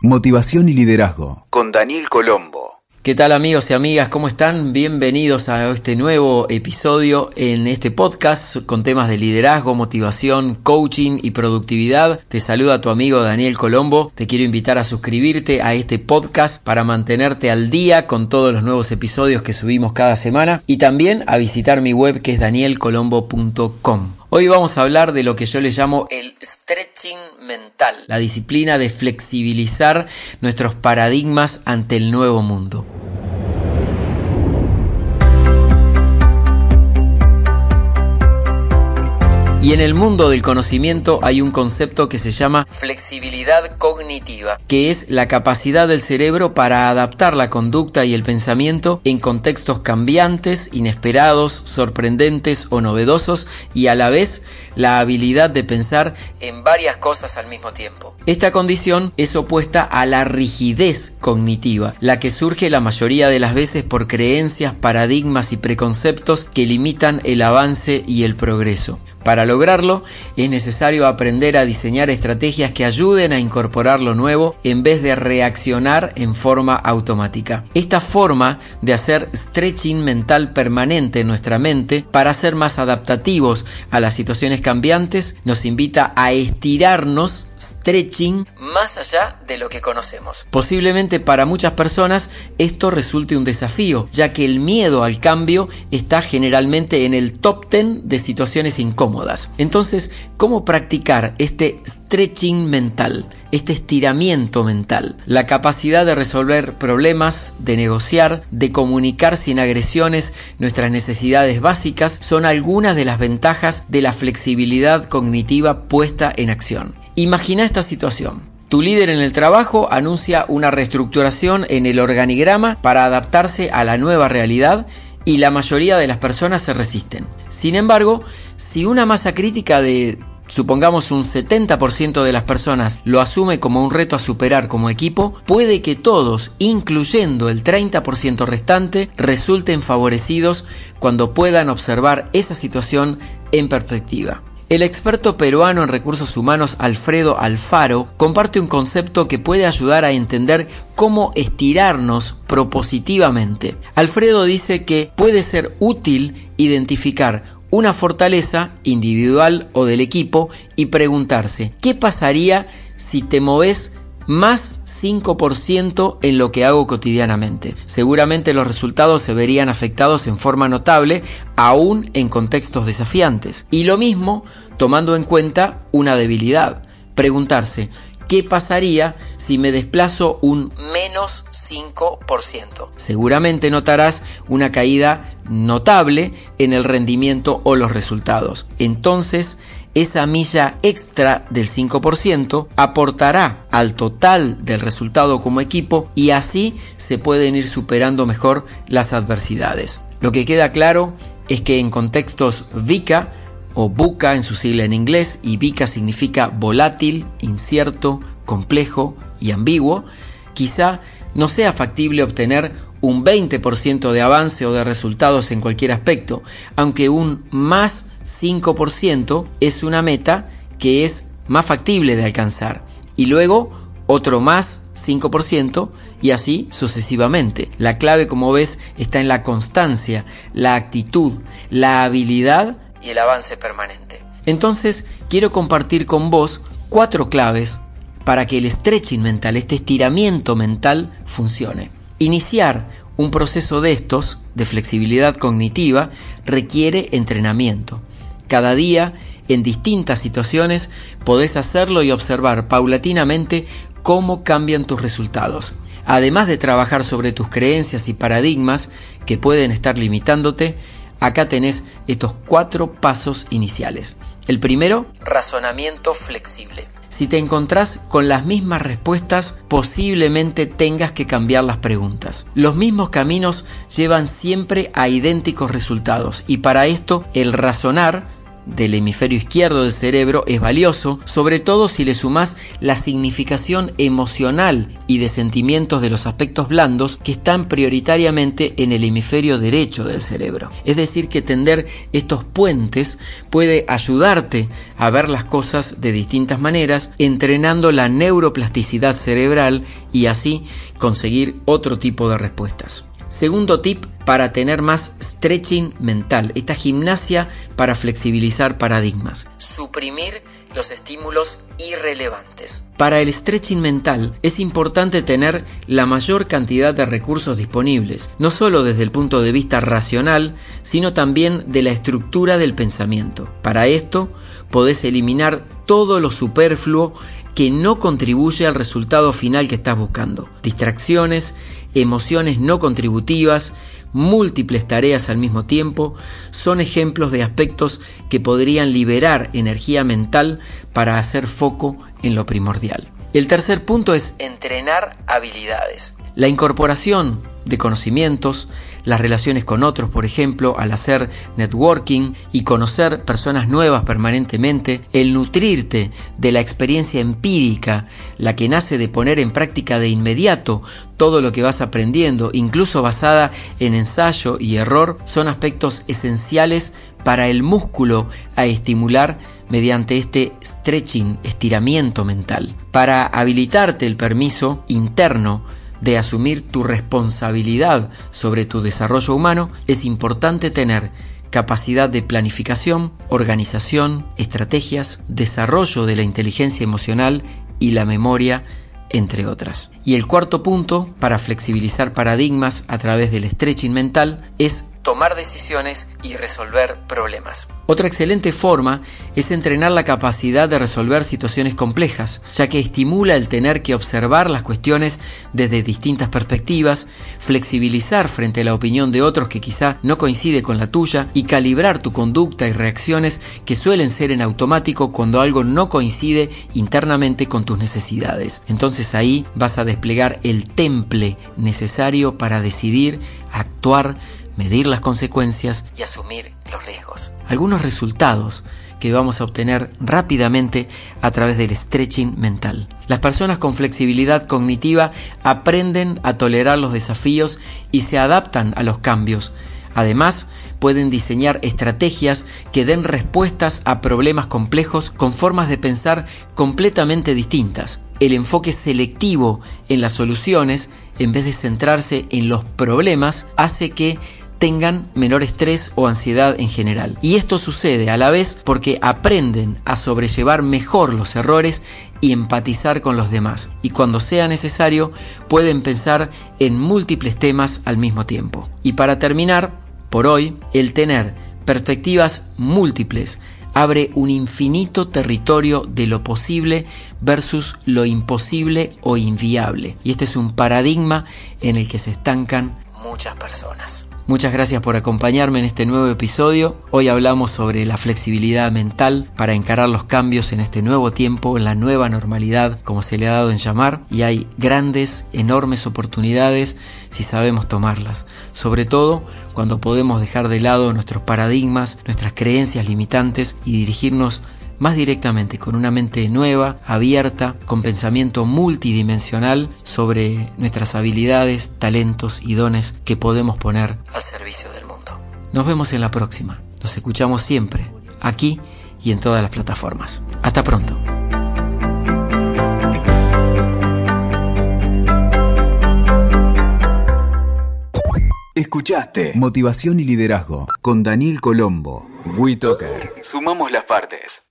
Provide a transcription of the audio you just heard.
Motivación y Liderazgo con Daniel Colombo. ¿Qué tal amigos y amigas? ¿Cómo están? Bienvenidos a este nuevo episodio en este podcast con temas de liderazgo, motivación, coaching y productividad. Te saluda tu amigo Daniel Colombo. Te quiero invitar a suscribirte a este podcast para mantenerte al día con todos los nuevos episodios que subimos cada semana y también a visitar mi web que es danielcolombo.com. Hoy vamos a hablar de lo que yo le llamo el stretching mental, la disciplina de flexibilizar nuestros paradigmas ante el nuevo mundo. Y en el mundo del conocimiento hay un concepto que se llama flexibilidad cognitiva, que es la capacidad del cerebro para adaptar la conducta y el pensamiento en contextos cambiantes, inesperados, sorprendentes o novedosos y a la vez la habilidad de pensar en varias cosas al mismo tiempo. Esta condición es opuesta a la rigidez cognitiva, la que surge la mayoría de las veces por creencias, paradigmas y preconceptos que limitan el avance y el progreso. Para lograrlo es necesario aprender a diseñar estrategias que ayuden a incorporar lo nuevo en vez de reaccionar en forma automática. Esta forma de hacer stretching mental permanente en nuestra mente para ser más adaptativos a las situaciones cambiantes nos invita a estirarnos stretching más allá de lo que conocemos. Posiblemente para muchas personas esto resulte un desafío, ya que el miedo al cambio está generalmente en el top 10 de situaciones incómodas. Entonces, ¿cómo practicar este stretching mental? este estiramiento mental, la capacidad de resolver problemas, de negociar, de comunicar sin agresiones nuestras necesidades básicas, son algunas de las ventajas de la flexibilidad cognitiva puesta en acción. Imagina esta situación. Tu líder en el trabajo anuncia una reestructuración en el organigrama para adaptarse a la nueva realidad y la mayoría de las personas se resisten. Sin embargo, si una masa crítica de supongamos un 70% de las personas lo asume como un reto a superar como equipo, puede que todos, incluyendo el 30% restante, resulten favorecidos cuando puedan observar esa situación en perspectiva. El experto peruano en recursos humanos Alfredo Alfaro comparte un concepto que puede ayudar a entender cómo estirarnos propositivamente. Alfredo dice que puede ser útil identificar una fortaleza individual o del equipo y preguntarse, ¿qué pasaría si te moves más 5% en lo que hago cotidianamente. Seguramente los resultados se verían afectados en forma notable, aún en contextos desafiantes. Y lo mismo tomando en cuenta una debilidad. Preguntarse, ¿qué pasaría si me desplazo un menos 5%? Seguramente notarás una caída notable en el rendimiento o los resultados. Entonces, esa milla extra del 5% aportará al total del resultado como equipo y así se pueden ir superando mejor las adversidades. Lo que queda claro es que en contextos VICA o BUCA en su sigla en inglés y VICA significa volátil, incierto, complejo y ambiguo, quizá no sea factible obtener un 20% de avance o de resultados en cualquier aspecto, aunque un más 5% es una meta que es más factible de alcanzar. Y luego otro más 5% y así sucesivamente. La clave, como ves, está en la constancia, la actitud, la habilidad y el avance permanente. Entonces, quiero compartir con vos cuatro claves para que el stretching mental, este estiramiento mental, funcione. Iniciar un proceso de estos, de flexibilidad cognitiva, requiere entrenamiento. Cada día, en distintas situaciones, podés hacerlo y observar paulatinamente cómo cambian tus resultados. Además de trabajar sobre tus creencias y paradigmas que pueden estar limitándote, acá tenés estos cuatro pasos iniciales. El primero, razonamiento flexible. Si te encontrás con las mismas respuestas, posiblemente tengas que cambiar las preguntas. Los mismos caminos llevan siempre a idénticos resultados y para esto el razonar del hemisferio izquierdo del cerebro es valioso, sobre todo si le sumas la significación emocional y de sentimientos de los aspectos blandos que están prioritariamente en el hemisferio derecho del cerebro. Es decir, que tender estos puentes puede ayudarte a ver las cosas de distintas maneras, entrenando la neuroplasticidad cerebral y así conseguir otro tipo de respuestas. Segundo tip para tener más stretching mental, esta gimnasia para flexibilizar paradigmas. Suprimir los estímulos irrelevantes. Para el stretching mental es importante tener la mayor cantidad de recursos disponibles, no solo desde el punto de vista racional, sino también de la estructura del pensamiento. Para esto podés eliminar todo lo superfluo que no contribuye al resultado final que estás buscando. Distracciones, emociones no contributivas, múltiples tareas al mismo tiempo, son ejemplos de aspectos que podrían liberar energía mental para hacer foco en lo primordial. El tercer punto es entrenar habilidades. La incorporación de conocimientos, las relaciones con otros, por ejemplo, al hacer networking y conocer personas nuevas permanentemente, el nutrirte de la experiencia empírica, la que nace de poner en práctica de inmediato todo lo que vas aprendiendo, incluso basada en ensayo y error, son aspectos esenciales para el músculo a estimular mediante este stretching, estiramiento mental, para habilitarte el permiso interno de asumir tu responsabilidad sobre tu desarrollo humano, es importante tener capacidad de planificación, organización, estrategias, desarrollo de la inteligencia emocional y la memoria, entre otras. Y el cuarto punto, para flexibilizar paradigmas a través del stretching mental, es tomar decisiones y resolver problemas. Otra excelente forma es entrenar la capacidad de resolver situaciones complejas, ya que estimula el tener que observar las cuestiones desde distintas perspectivas, flexibilizar frente a la opinión de otros que quizá no coincide con la tuya y calibrar tu conducta y reacciones que suelen ser en automático cuando algo no coincide internamente con tus necesidades. Entonces ahí vas a desplegar el temple necesario para decidir, actuar, medir las consecuencias y asumir los riesgos. Algunos resultados que vamos a obtener rápidamente a través del stretching mental. Las personas con flexibilidad cognitiva aprenden a tolerar los desafíos y se adaptan a los cambios. Además, pueden diseñar estrategias que den respuestas a problemas complejos con formas de pensar completamente distintas. El enfoque selectivo en las soluciones, en vez de centrarse en los problemas, hace que tengan menor estrés o ansiedad en general. Y esto sucede a la vez porque aprenden a sobrellevar mejor los errores y empatizar con los demás. Y cuando sea necesario pueden pensar en múltiples temas al mismo tiempo. Y para terminar, por hoy, el tener perspectivas múltiples abre un infinito territorio de lo posible versus lo imposible o inviable. Y este es un paradigma en el que se estancan muchas personas. Muchas gracias por acompañarme en este nuevo episodio. Hoy hablamos sobre la flexibilidad mental para encarar los cambios en este nuevo tiempo, en la nueva normalidad, como se le ha dado en llamar, y hay grandes, enormes oportunidades si sabemos tomarlas. Sobre todo cuando podemos dejar de lado nuestros paradigmas, nuestras creencias limitantes y dirigirnos más directamente con una mente nueva, abierta, con pensamiento multidimensional sobre nuestras habilidades, talentos y dones que podemos poner al servicio del mundo. Nos vemos en la próxima. Nos escuchamos siempre, aquí y en todas las plataformas. Hasta pronto. Escuchaste Motivación y Liderazgo con Daniel Colombo. WeToker. Sumamos las partes.